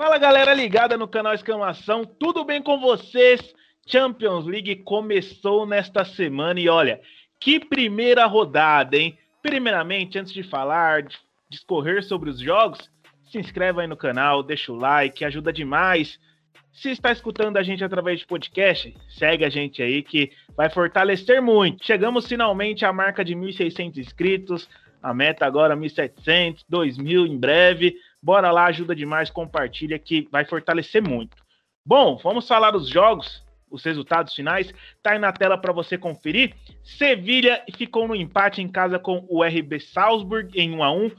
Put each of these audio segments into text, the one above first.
Fala galera ligada no canal Exclamação, tudo bem com vocês? Champions League começou nesta semana e olha, que primeira rodada, hein? Primeiramente, antes de falar, de discorrer sobre os jogos, se inscreva aí no canal, deixa o like, ajuda demais. Se está escutando a gente através de podcast, segue a gente aí que vai fortalecer muito. Chegamos finalmente à marca de 1.600 inscritos, a meta agora 1.700, 2.000 em breve. Bora lá, ajuda demais, compartilha que vai fortalecer muito. Bom, vamos falar dos jogos, os resultados finais. Tá aí na tela para você conferir. Sevilha ficou no empate em casa com o RB Salzburg em 1 a 1.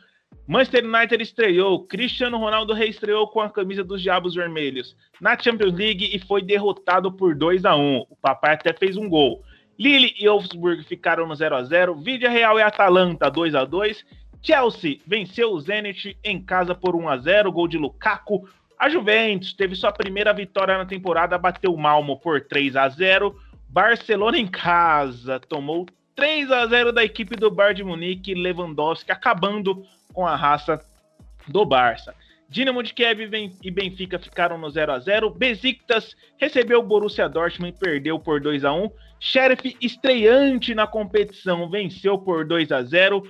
Manchester United estreou, Cristiano Ronaldo reestreou com a camisa dos Diabos Vermelhos na Champions League e foi derrotado por 2 a 1. O papai até fez um gol. Lille e Wolfsburg ficaram no 0 a 0. Vídea Real e Atalanta 2 a 2. Chelsea venceu o Zenit em casa por 1 a 0, gol de Lukaku. A Juventus teve sua primeira vitória na temporada, bateu o Malmo por 3 a 0. Barcelona em casa tomou 3 a 0 da equipe do Bayern de Munique, Lewandowski acabando com a raça do Barça. Dinamo de Kiev e Benfica ficaram no 0 a 0. Besiktas recebeu o Borussia Dortmund e perdeu por 2 a 1. Sheriff estreante na competição venceu por 2 a 0.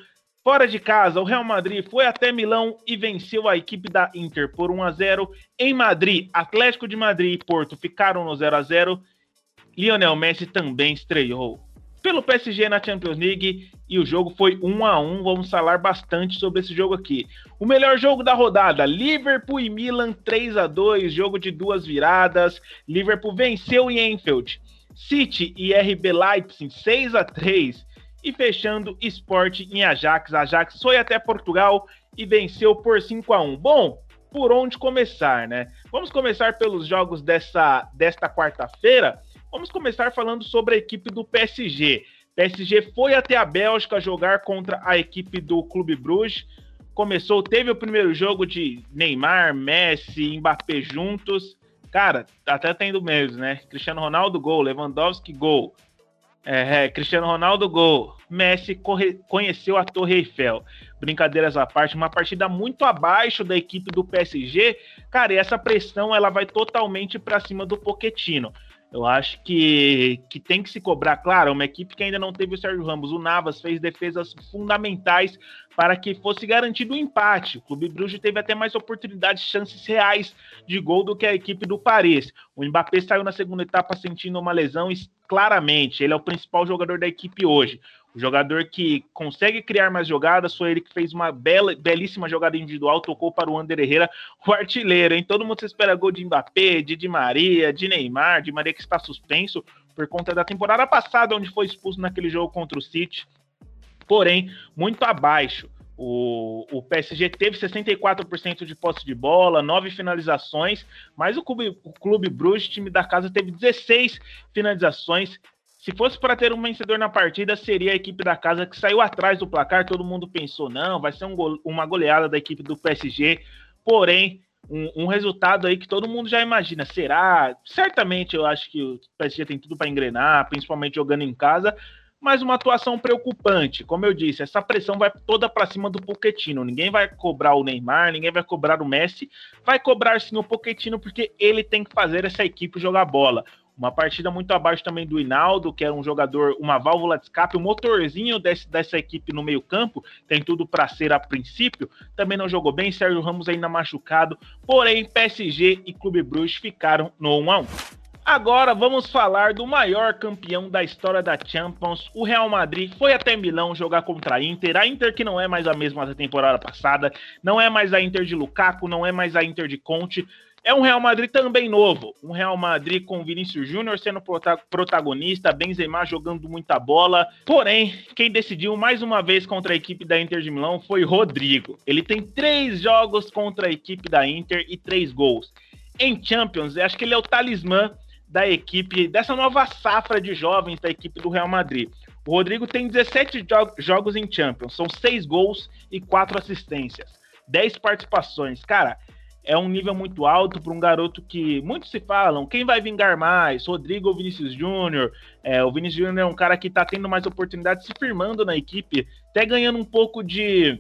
Fora de casa, o Real Madrid foi até Milão e venceu a equipe da Inter por 1 a 0. Em Madrid, Atlético de Madrid e Porto ficaram no 0 a 0. Lionel Messi também estreou pelo PSG na Champions League e o jogo foi 1 a 1. Vamos falar bastante sobre esse jogo aqui. O melhor jogo da rodada, Liverpool e Milan 3 a 2, jogo de duas viradas. Liverpool venceu em Enfield. City e RB Leipzig 6 a 3 e fechando esporte em Ajax. Ajax foi até Portugal e venceu por 5 a 1. Bom, por onde começar, né? Vamos começar pelos jogos dessa, desta quarta-feira. Vamos começar falando sobre a equipe do PSG. PSG foi até a Bélgica jogar contra a equipe do Clube Bruges. Começou, teve o primeiro jogo de Neymar, Messi, Mbappé juntos. Cara, até tendo mesmo, né? Cristiano Ronaldo, gol. Lewandowski, gol. É, é, Cristiano Ronaldo, gol. Messi corre, conheceu a Torre Eiffel. Brincadeiras à parte, uma partida muito abaixo da equipe do PSG. Cara, e essa pressão ela vai totalmente para cima do Poquetino. Eu acho que, que tem que se cobrar, claro, uma equipe que ainda não teve o Sérgio Ramos. O Navas fez defesas fundamentais para que fosse garantido o um empate. O Clube Bruges teve até mais oportunidades, chances reais de gol do que a equipe do Paris. O Mbappé saiu na segunda etapa sentindo uma lesão claramente ele é o principal jogador da equipe hoje. O jogador que consegue criar mais jogadas foi ele que fez uma bela, belíssima jogada individual, tocou para o Ander Herrera, o artilheiro, hein? Todo mundo se espera gol de Mbappé, de Di Maria, de Neymar, de Maria que está suspenso por conta da temporada passada, onde foi expulso naquele jogo contra o City. Porém, muito abaixo. O, o PSG teve 64% de posse de bola, nove finalizações, mas o Clube, o Clube Bruges, time da casa, teve 16 finalizações, se fosse para ter um vencedor na partida, seria a equipe da casa que saiu atrás do placar. Todo mundo pensou, não, vai ser um go uma goleada da equipe do PSG. Porém, um, um, resultado aí que todo mundo já imagina. Será? Certamente eu acho que o PSG tem tudo para engrenar, principalmente jogando em casa. Mas uma atuação preocupante. Como eu disse, essa pressão vai toda para cima do Poquetino. Ninguém vai cobrar o Neymar, ninguém vai cobrar o Messi. Vai cobrar sim o Poquetino, porque ele tem que fazer essa equipe jogar bola. Uma partida muito abaixo também do Hinaldo, que é um jogador, uma válvula de escape, o um motorzinho desse, dessa equipe no meio-campo, tem tudo para ser a princípio. Também não jogou bem, Sérgio Ramos ainda machucado. Porém, PSG e Clube Bruges ficaram no 1 a 1. Agora vamos falar do maior campeão da história da Champions. O Real Madrid foi até Milão jogar contra a Inter. A Inter que não é mais a mesma da temporada passada, não é mais a Inter de Lukaku, não é mais a Inter de Conte. É um Real Madrid também novo. Um Real Madrid com Vinícius Júnior sendo protagonista, Benzema jogando muita bola. Porém, quem decidiu mais uma vez contra a equipe da Inter de Milão foi Rodrigo. Ele tem três jogos contra a equipe da Inter e três gols. Em Champions, acho que ele é o talismã da equipe, dessa nova safra de jovens da equipe do Real Madrid. O Rodrigo tem 17 jo jogos em Champions, são seis gols e quatro assistências, 10 participações. Cara, é um nível muito alto para um garoto que muitos se falam, quem vai vingar mais, Rodrigo ou Vinícius Júnior? É, o Vinícius Júnior é um cara que está tendo mais oportunidades, se firmando na equipe, até ganhando um pouco de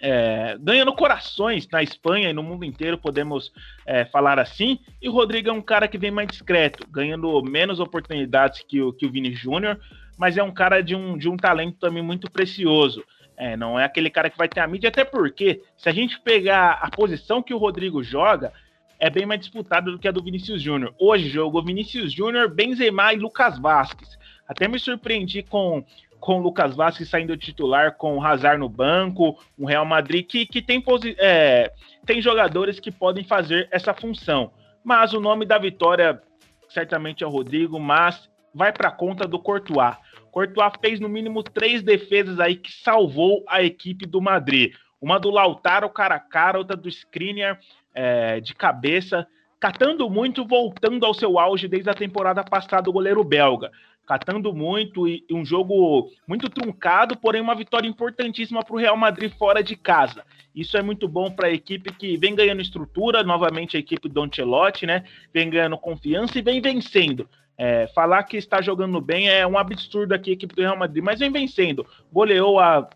é, ganhando corações na Espanha e no mundo inteiro, podemos é, falar assim. E o Rodrigo é um cara que vem mais discreto, ganhando menos oportunidades que o, que o Vini Júnior, mas é um cara de um, de um talento também muito precioso. É, não é aquele cara que vai ter a mídia, até porque, se a gente pegar a posição que o Rodrigo joga, é bem mais disputada do que a do Vinícius Júnior. Hoje jogou Vinícius Júnior, Benzema e Lucas Vasquez. Até me surpreendi com com o Lucas Vasquez saindo titular, com o Hazard no banco, um Real Madrid que, que tem, é, tem jogadores que podem fazer essa função. Mas o nome da vitória certamente é o Rodrigo, mas vai para conta do Courtois. Courtois fez no mínimo três defesas aí que salvou a equipe do Madrid. Uma do Lautaro cara a cara, outra do Skriniar é, de cabeça, catando muito, voltando ao seu auge desde a temporada passada o goleiro belga catando muito e um jogo muito truncado, porém uma vitória importantíssima para o Real Madrid fora de casa. Isso é muito bom para a equipe que vem ganhando estrutura, novamente a equipe do Ancelotti, né? Vem ganhando confiança e vem vencendo. É, falar que está jogando bem é um absurdo aqui a equipe do Real Madrid, mas vem vencendo. Goleou a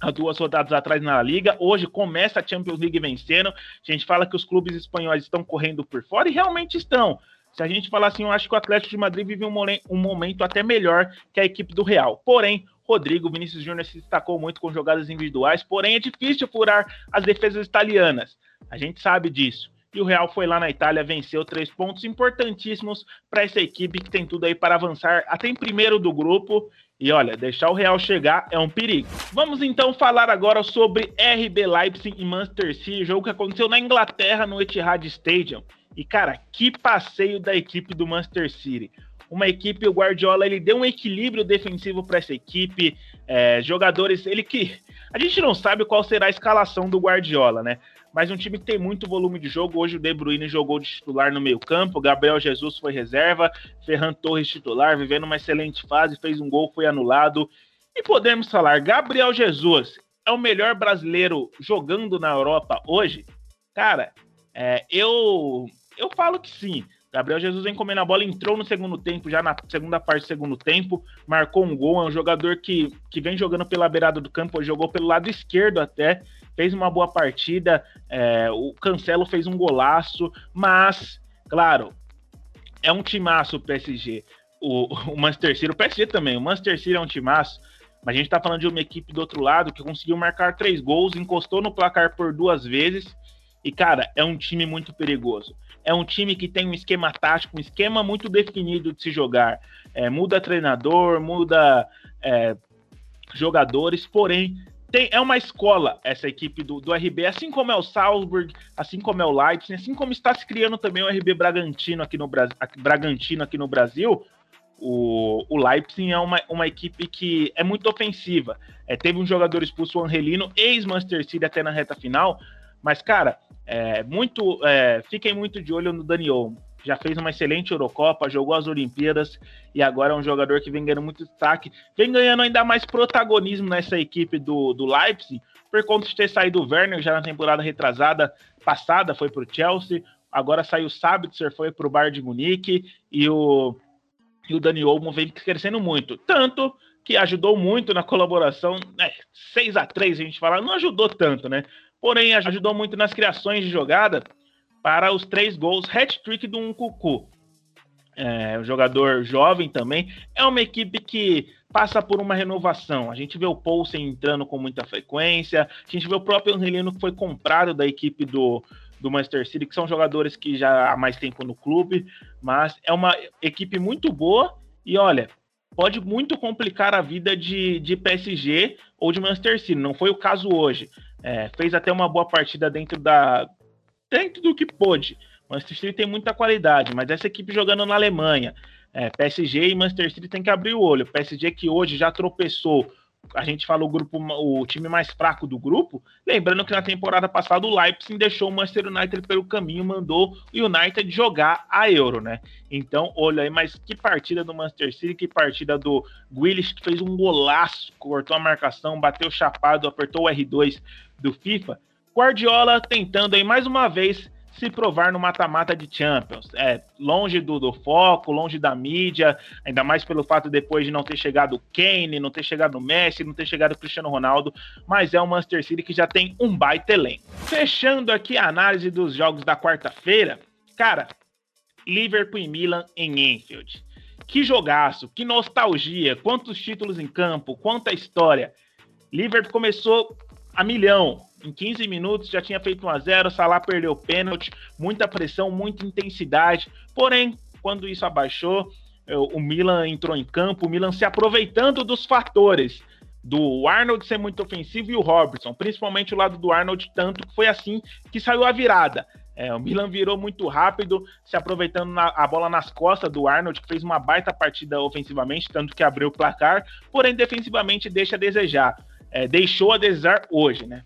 há duas rodadas atrás na Liga. Hoje começa a Champions League vencendo. A gente fala que os clubes espanhóis estão correndo por fora e realmente estão. Se a gente falar assim, eu acho que o Atlético de Madrid vive um, um momento até melhor que a equipe do Real. Porém, Rodrigo Vinícius Júnior se destacou muito com jogadas individuais, porém é difícil furar as defesas italianas. A gente sabe disso. E o Real foi lá na Itália, venceu três pontos importantíssimos para essa equipe que tem tudo aí para avançar até em primeiro do grupo. E olha, deixar o Real chegar é um perigo. Vamos então falar agora sobre RB Leipzig e Manchester City, jogo que aconteceu na Inglaterra no Etihad Stadium. E, cara, que passeio da equipe do Manchester City. Uma equipe, o Guardiola, ele deu um equilíbrio defensivo para essa equipe. É, jogadores, ele que. A gente não sabe qual será a escalação do Guardiola, né? Mas um time que tem muito volume de jogo. Hoje o De Bruyne jogou de titular no meio-campo, Gabriel Jesus foi reserva, Ferran Torres titular, vivendo uma excelente fase, fez um gol, foi anulado. E podemos falar, Gabriel Jesus é o melhor brasileiro jogando na Europa hoje? Cara, é, eu eu falo que sim. Gabriel Jesus vem comendo a bola, entrou no segundo tempo, já na segunda parte do segundo tempo, marcou um gol. É um jogador que, que vem jogando pela beirada do campo, jogou pelo lado esquerdo até, fez uma boa partida. É, o Cancelo fez um golaço, mas, claro, é um timaço o PSG. O, o Manchester City, o PSG também, o Manchester City é um timaço, mas a gente tá falando de uma equipe do outro lado que conseguiu marcar três gols, encostou no placar por duas vezes. E, cara, é um time muito perigoso é um time que tem um esquema tático, um esquema muito definido de se jogar. É, muda treinador, muda é, jogadores, porém tem, é uma escola essa equipe do, do RB, assim como é o Salzburg, assim como é o Leipzig, assim como está se criando também o RB Bragantino aqui no, Bragantino aqui no Brasil. O, o Leipzig é uma, uma equipe que é muito ofensiva. É, teve um jogador expulso, o Angelino, ex-Manchester City até na reta final, mas, cara, é, muito, é, fiquem muito de olho no Dani Olmo. Já fez uma excelente Eurocopa, jogou as Olimpíadas e agora é um jogador que vem ganhando muito destaque, vem ganhando ainda mais protagonismo nessa equipe do, do Leipzig, por conta de ter saído o Werner já na temporada retrasada passada, foi para o Chelsea, agora saiu o Sabitzer, foi para o Bayern de Munique e o, e o Dani Olmo vem crescendo muito. Tanto que ajudou muito na colaboração, né, 6 a 3 a gente fala, não ajudou tanto, né? porém ajudou muito nas criações de jogada para os três gols, hat-trick do Cucu. É, um jogador jovem também. É uma equipe que passa por uma renovação. A gente vê o Poulsen entrando com muita frequência, a gente vê o próprio Angelino que foi comprado da equipe do, do Manchester City, que são jogadores que já há mais tempo no clube, mas é uma equipe muito boa e olha, pode muito complicar a vida de, de PSG ou de Manchester City. Não foi o caso hoje. É, fez até uma boa partida dentro da dentro do que pôde. Manchester City tem muita qualidade, mas essa equipe jogando na Alemanha, é, PSG e Manchester City tem que abrir o olho. PSG que hoje já tropeçou a gente fala o grupo, o time mais fraco do grupo, lembrando que na temporada passada o Leipzig deixou o Manchester United pelo caminho, mandou o United jogar a Euro, né? Então, olha aí, mas que partida do Manchester City, que partida do Willis, que fez um golaço, cortou a marcação, bateu chapado, apertou o R2 do FIFA. Guardiola tentando aí mais uma vez se provar no mata-mata de Champions. É longe do, do, foco, longe da mídia, ainda mais pelo fato depois de não ter chegado Kane, não ter chegado Messi, não ter chegado Cristiano Ronaldo, mas é o Manchester City que já tem um baita elenco. Fechando aqui a análise dos jogos da quarta-feira, cara, Liverpool e Milan em Enfield. Que jogaço, que nostalgia, quantos títulos em campo, quanta história. Liverpool começou a milhão, em 15 minutos já tinha feito 1 a 0 Salah perdeu o pênalti, muita pressão, muita intensidade. Porém, quando isso abaixou, é, o Milan entrou em campo, o Milan se aproveitando dos fatores do Arnold ser muito ofensivo e o Robertson, principalmente o lado do Arnold, tanto que foi assim que saiu a virada. É, o Milan virou muito rápido, se aproveitando na, a bola nas costas do Arnold, que fez uma baita partida ofensivamente, tanto que abriu o placar, porém defensivamente deixa a desejar. É, deixou a desejar hoje, né?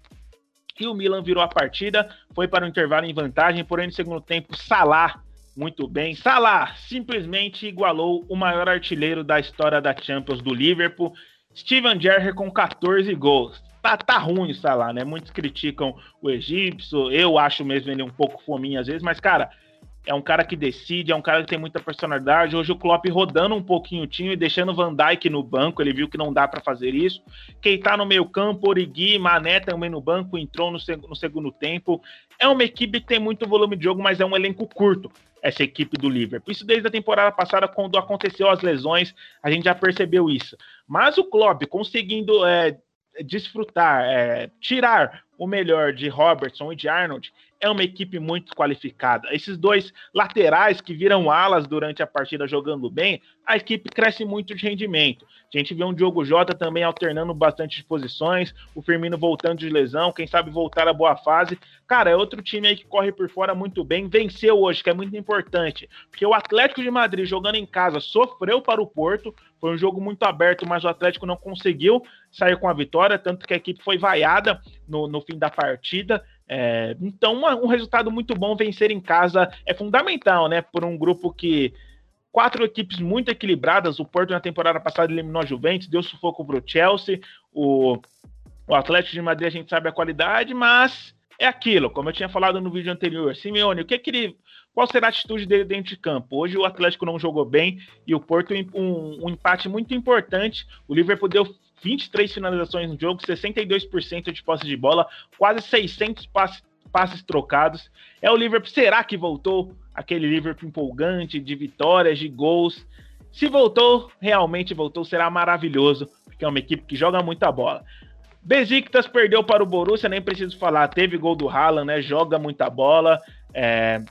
E o Milan virou a partida, foi para o intervalo em vantagem, porém no segundo tempo, Salah, muito bem. Salah simplesmente igualou o maior artilheiro da história da Champions do Liverpool, Steven Gerrard com 14 gols. Tá, tá ruim o Salah, né? Muitos criticam o egípcio, eu acho mesmo ele um pouco fominha às vezes, mas cara, é um cara que decide, é um cara que tem muita personalidade. Hoje o Klopp rodando um pouquinho o time, deixando o Van Dijk no banco, ele viu que não dá para fazer isso. Quem tá no meio campo, Origi, Mané também no banco, entrou no, seg no, segundo tempo. É uma equipe que tem muito volume de jogo, mas é um elenco curto, essa equipe do Liverpool. Isso desde a temporada passada, quando aconteceu as lesões, a gente já percebeu isso. Mas o Klopp conseguindo é, desfrutar, é, tirar o melhor de Robertson e de Arnold, é uma equipe muito qualificada. Esses dois laterais que viram alas durante a partida jogando bem, a equipe cresce muito de rendimento. A gente vê um Diogo Jota também alternando bastante posições, o Firmino voltando de lesão, quem sabe voltar à boa fase. Cara, é outro time aí que corre por fora muito bem, venceu hoje, que é muito importante, porque o Atlético de Madrid jogando em casa sofreu para o Porto, foi um jogo muito aberto, mas o Atlético não conseguiu sair com a vitória, tanto que a equipe foi vaiada no, no fim da partida. É, então, uma, um resultado muito bom, vencer em casa é fundamental, né? Por um grupo que. Quatro equipes muito equilibradas. O Porto, na temporada passada, eliminou a Juventus, deu sufoco para o Chelsea. O, Atlético de Madrid, a gente sabe a qualidade, mas é aquilo, como eu tinha falado no vídeo anterior. Simeone, o que, que ele. Qual será a atitude dele dentro de campo? Hoje o Atlético não jogou bem e o Porto um, um empate muito importante. O Liverpool deu 23 finalizações no jogo, 62% de posse de bola, quase 600 passes, passes trocados. É o Liverpool, será que voltou aquele Liverpool empolgante de vitórias, de gols? Se voltou, realmente voltou, será maravilhoso, porque é uma equipe que joga muita bola. Besiktas perdeu para o Borussia, nem preciso falar, teve gol do Haaland, né? Joga muita bola. É...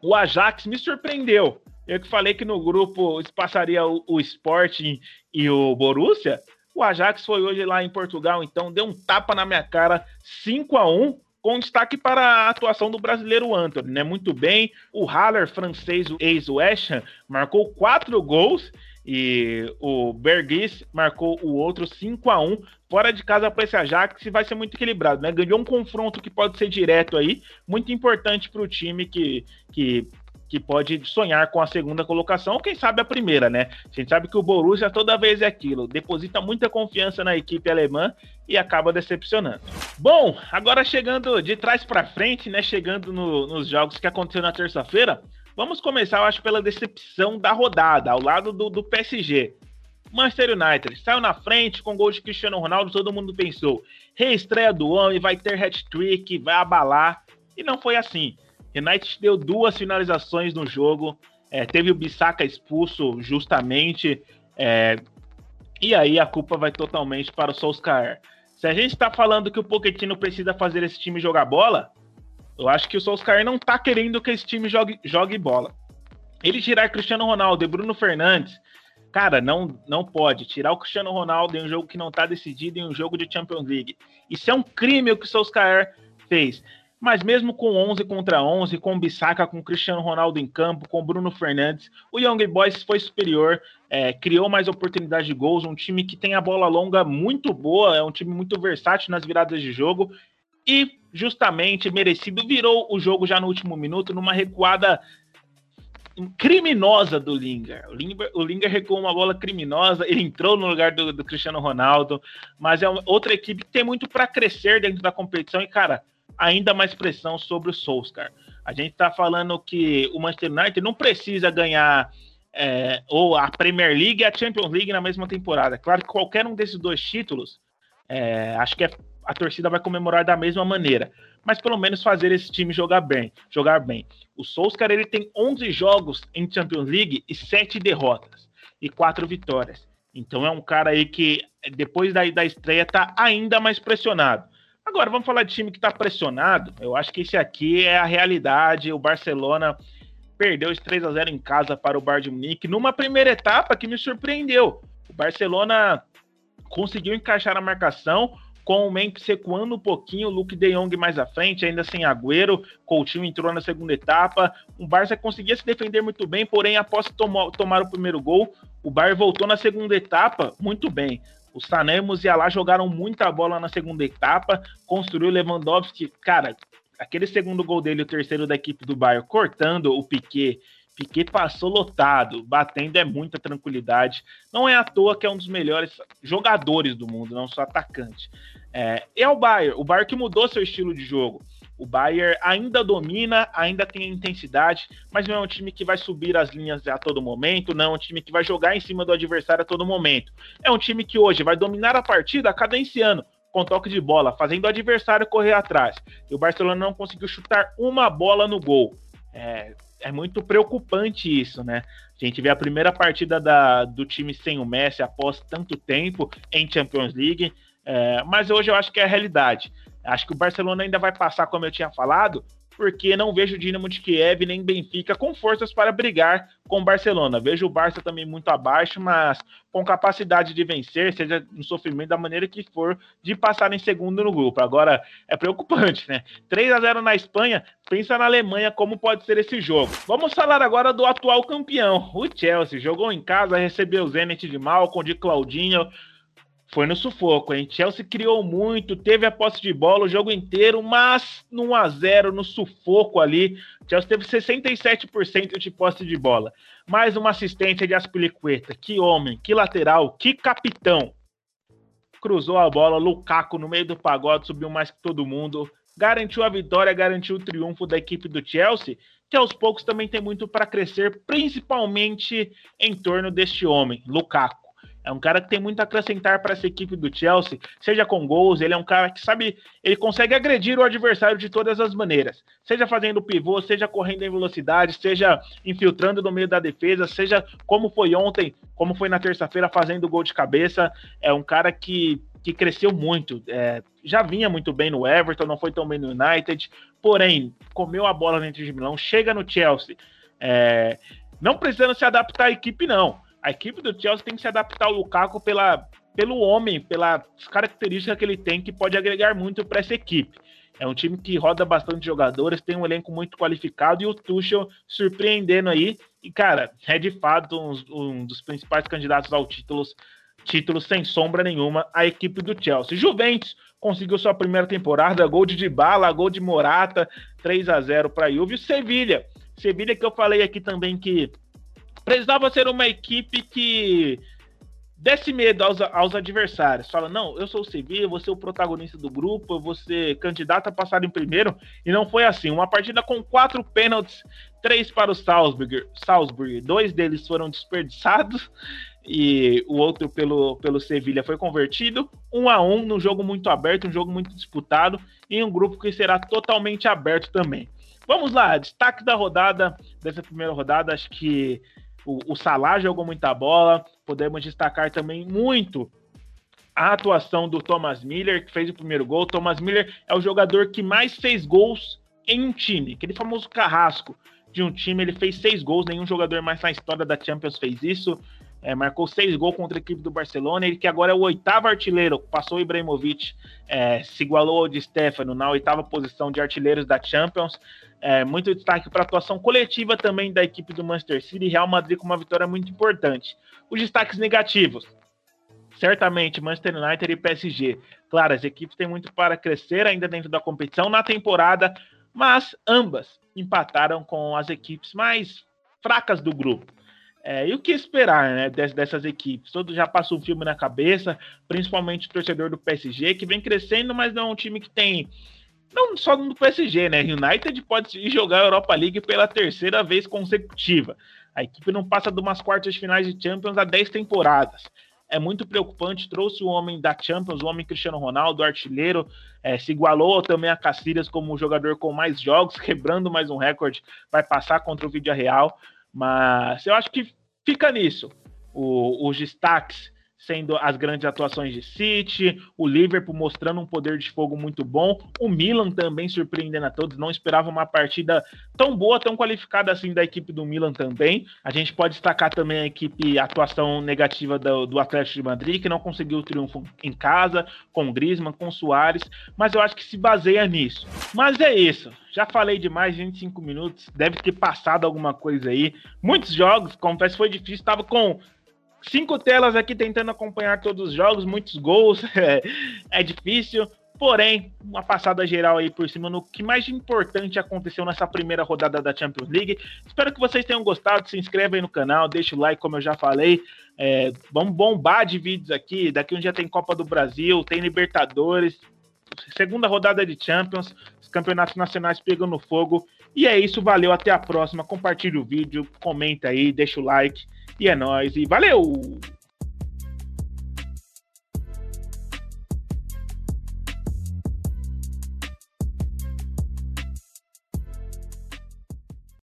O Ajax me surpreendeu. Eu que falei que no grupo passaria o, o Sporting e o Borussia. O Ajax foi hoje lá em Portugal, então deu um tapa na minha cara, 5 a 1 com destaque para a atuação do brasileiro Anthony, né? Muito bem. O Haller, francês, o ex-West Ham, marcou quatro gols e o Bergis marcou o outro 5 a 1 fora de casa para esse Ajax vai ser muito equilibrado, né? Ganhou um confronto que pode ser direto aí, muito importante para o time que, que que pode sonhar com a segunda colocação, ou quem sabe a primeira, né? A gente sabe que o Borussia toda vez é aquilo, deposita muita confiança na equipe alemã e acaba decepcionando. Bom, agora chegando de trás para frente, né? Chegando no, nos jogos que aconteceram na terça-feira, vamos começar, eu acho, pela decepção da rodada, ao lado do, do PSG. Manchester United saiu na frente com gol de Cristiano Ronaldo, todo mundo pensou, reestreia do homem, vai ter hat-trick, vai abalar, e não foi assim. United deu duas finalizações no jogo, é, teve o Bissaka expulso justamente, é, e aí a culpa vai totalmente para o Solskjaer. Se a gente está falando que o Pochettino precisa fazer esse time jogar bola, eu acho que o Solskjaer não está querendo que esse time jogue, jogue bola. Ele tirar Cristiano Ronaldo e Bruno Fernandes, cara, não, não pode. Tirar o Cristiano Ronaldo em um jogo que não está decidido, em um jogo de Champions League. Isso é um crime o que o Solskjaer fez. Mas mesmo com 11 contra 11, com Bissaka, com Cristiano Ronaldo em campo, com Bruno Fernandes, o Young Boys foi superior, é, criou mais oportunidades de gols, um time que tem a bola longa muito boa, é um time muito versátil nas viradas de jogo e justamente merecido virou o jogo já no último minuto numa recuada criminosa do Linger. O Linger, o recuou uma bola criminosa, ele entrou no lugar do, do Cristiano Ronaldo, mas é uma, outra equipe que tem muito para crescer dentro da competição e cara ainda mais pressão sobre o Solskjaer. A gente está falando que o Manchester United não precisa ganhar é, ou a Premier League e a Champions League na mesma temporada. Claro que qualquer um desses dois títulos, é, acho que é, a torcida vai comemorar da mesma maneira. Mas pelo menos fazer esse time jogar bem. Jogar bem. O Solskjaer ele tem 11 jogos em Champions League e 7 derrotas e 4 vitórias. Então é um cara aí que depois da, da estreia tá ainda mais pressionado. Agora vamos falar de time que está pressionado. Eu acho que esse aqui é a realidade. O Barcelona perdeu os 3 a 0 em casa para o Bayern de Munique numa primeira etapa que me surpreendeu. O Barcelona conseguiu encaixar a marcação com o Memphis recuando um pouquinho, o Luke de Jong mais à frente, ainda sem Agüero, Coutinho entrou na segunda etapa, o Barça conseguia se defender muito bem, porém após tomar, o primeiro gol, o Bayern voltou na segunda etapa muito bem. O Sané e o Musiala jogaram muita bola na segunda etapa, construiu Lewandowski, cara, aquele segundo gol dele, o terceiro da equipe do Bayern, cortando o Piquet. Piquet passou lotado, batendo é muita tranquilidade. Não é à toa que é um dos melhores jogadores do mundo, não só atacante. É, é o Bayern, o Bayern que mudou seu estilo de jogo. O Bayern ainda domina, ainda tem intensidade, mas não é um time que vai subir as linhas a todo momento, não é um time que vai jogar em cima do adversário a todo momento. É um time que hoje vai dominar a partida cadenciando, com toque de bola, fazendo o adversário correr atrás. E o Barcelona não conseguiu chutar uma bola no gol. É, é muito preocupante isso, né? A gente vê a primeira partida da, do time sem o Messi após tanto tempo em Champions League, é, mas hoje eu acho que é a realidade. Acho que o Barcelona ainda vai passar, como eu tinha falado, porque não vejo o Dinamo de Kiev nem Benfica com forças para brigar com o Barcelona. Vejo o Barça também muito abaixo, mas com capacidade de vencer, seja no sofrimento da maneira que for, de passar em segundo no grupo. Agora é preocupante, né? 3 a 0 na Espanha, pensa na Alemanha como pode ser esse jogo. Vamos falar agora do atual campeão, o Chelsea. Jogou em casa, recebeu o Zenit de Malcom, de Claudinho foi no sufoco, hein? Chelsea criou muito, teve a posse de bola o jogo inteiro, mas no 1 a 0 no sufoco ali, Chelsea teve 67% de posse de bola. Mais uma assistência de Aspilicueta. Que homem, que lateral, que capitão. Cruzou a bola, Lukaku no meio do pagode, subiu mais que todo mundo, garantiu a vitória, garantiu o triunfo da equipe do Chelsea, que aos poucos também tem muito para crescer, principalmente em torno deste homem, Lukaku. É um cara que tem muito a acrescentar para essa equipe do Chelsea, seja com gols, ele é um cara que sabe, ele consegue agredir o adversário de todas as maneiras, seja fazendo pivô, seja correndo em velocidade, seja infiltrando no meio da defesa, seja como foi ontem, como foi na terça-feira fazendo gol de cabeça. É um cara que, que cresceu muito, é, já vinha muito bem no Everton, não foi tão bem no United, porém comeu a bola dentro de Milão, chega no Chelsea, é, não precisando se adaptar à equipe não a equipe do Chelsea tem que se adaptar ao Lukaku pela, pelo homem, pelas características que ele tem, que pode agregar muito para essa equipe. É um time que roda bastante jogadores, tem um elenco muito qualificado e o Tuchel surpreendendo aí. E, cara, é de fato um, um dos principais candidatos ao título, título sem sombra nenhuma, a equipe do Chelsea. Juventus conseguiu sua primeira temporada, gol de Dybala, gol de Morata, 3 a 0 para a Juve. Sevilha, Sevilha que eu falei aqui também que precisava ser uma equipe que desse medo aos, aos adversários. Fala, não, eu sou o Sevilla, ser o protagonista do grupo, ser candidato a passar em primeiro. E não foi assim. Uma partida com quatro pênaltis, três para o Salzburg, Salzburg. Dois deles foram desperdiçados e o outro pelo, pelo Sevilha foi convertido. Um a um, num jogo muito aberto, um jogo muito disputado, em um grupo que será totalmente aberto também. Vamos lá, destaque da rodada, dessa primeira rodada, acho que o, o Salah jogou muita bola. Podemos destacar também muito a atuação do Thomas Miller, que fez o primeiro gol. Thomas Miller é o jogador que mais fez gols em um time, aquele famoso carrasco de um time. Ele fez seis gols, nenhum jogador mais na história da Champions fez isso. É, marcou seis gols contra a equipe do Barcelona, ele que agora é o oitavo artilheiro, passou o Ibrahimovic, é, se igualou ao de Stefano na oitava posição de artilheiros da Champions. É, muito destaque para a atuação coletiva também da equipe do Manchester City e Real Madrid com uma vitória muito importante. Os destaques negativos. Certamente, Manchester United e PSG. Claro, as equipes têm muito para crescer ainda dentro da competição na temporada, mas ambas empataram com as equipes mais fracas do grupo. É, e o que esperar né, dessas equipes? Todo já passa um filme na cabeça, principalmente o torcedor do PSG, que vem crescendo, mas não é um time que tem não só no PSG, né? United pode jogar a Europa League pela terceira vez consecutiva. A equipe não passa de umas quartas de finais de Champions há 10 temporadas. É muito preocupante. Trouxe o homem da Champions, o homem Cristiano Ronaldo, artilheiro, é, se igualou também a Cacilhas como o jogador com mais jogos, quebrando mais um recorde. Vai passar contra o Vídeo Real. Mas eu acho que fica nisso. O, os destaques sendo as grandes atuações de City, o Liverpool mostrando um poder de fogo muito bom, o Milan também surpreendendo a todos, não esperava uma partida tão boa, tão qualificada assim da equipe do Milan também. A gente pode destacar também a equipe, a atuação negativa do, do Atlético de Madrid, que não conseguiu o triunfo em casa, com Griezmann, com Soares, mas eu acho que se baseia nisso. Mas é isso. Já falei demais, 25 minutos, deve ter passado alguma coisa aí. Muitos jogos, confesso, foi difícil. Estava com cinco telas aqui tentando acompanhar todos os jogos, muitos gols, é, é, difícil. Porém, uma passada geral aí por cima no que mais importante aconteceu nessa primeira rodada da Champions League. Espero que vocês tenham gostado. Se inscreve aí no canal, deixa o like, como eu já falei. É, vamos bombar de vídeos aqui. Daqui um dia tem Copa do Brasil, tem Libertadores, segunda rodada de Champions, os campeonatos nacionais pegando fogo. E é isso, valeu, até a próxima. Compartilhe o vídeo, comenta aí, deixa o like. E é nóis, e valeu!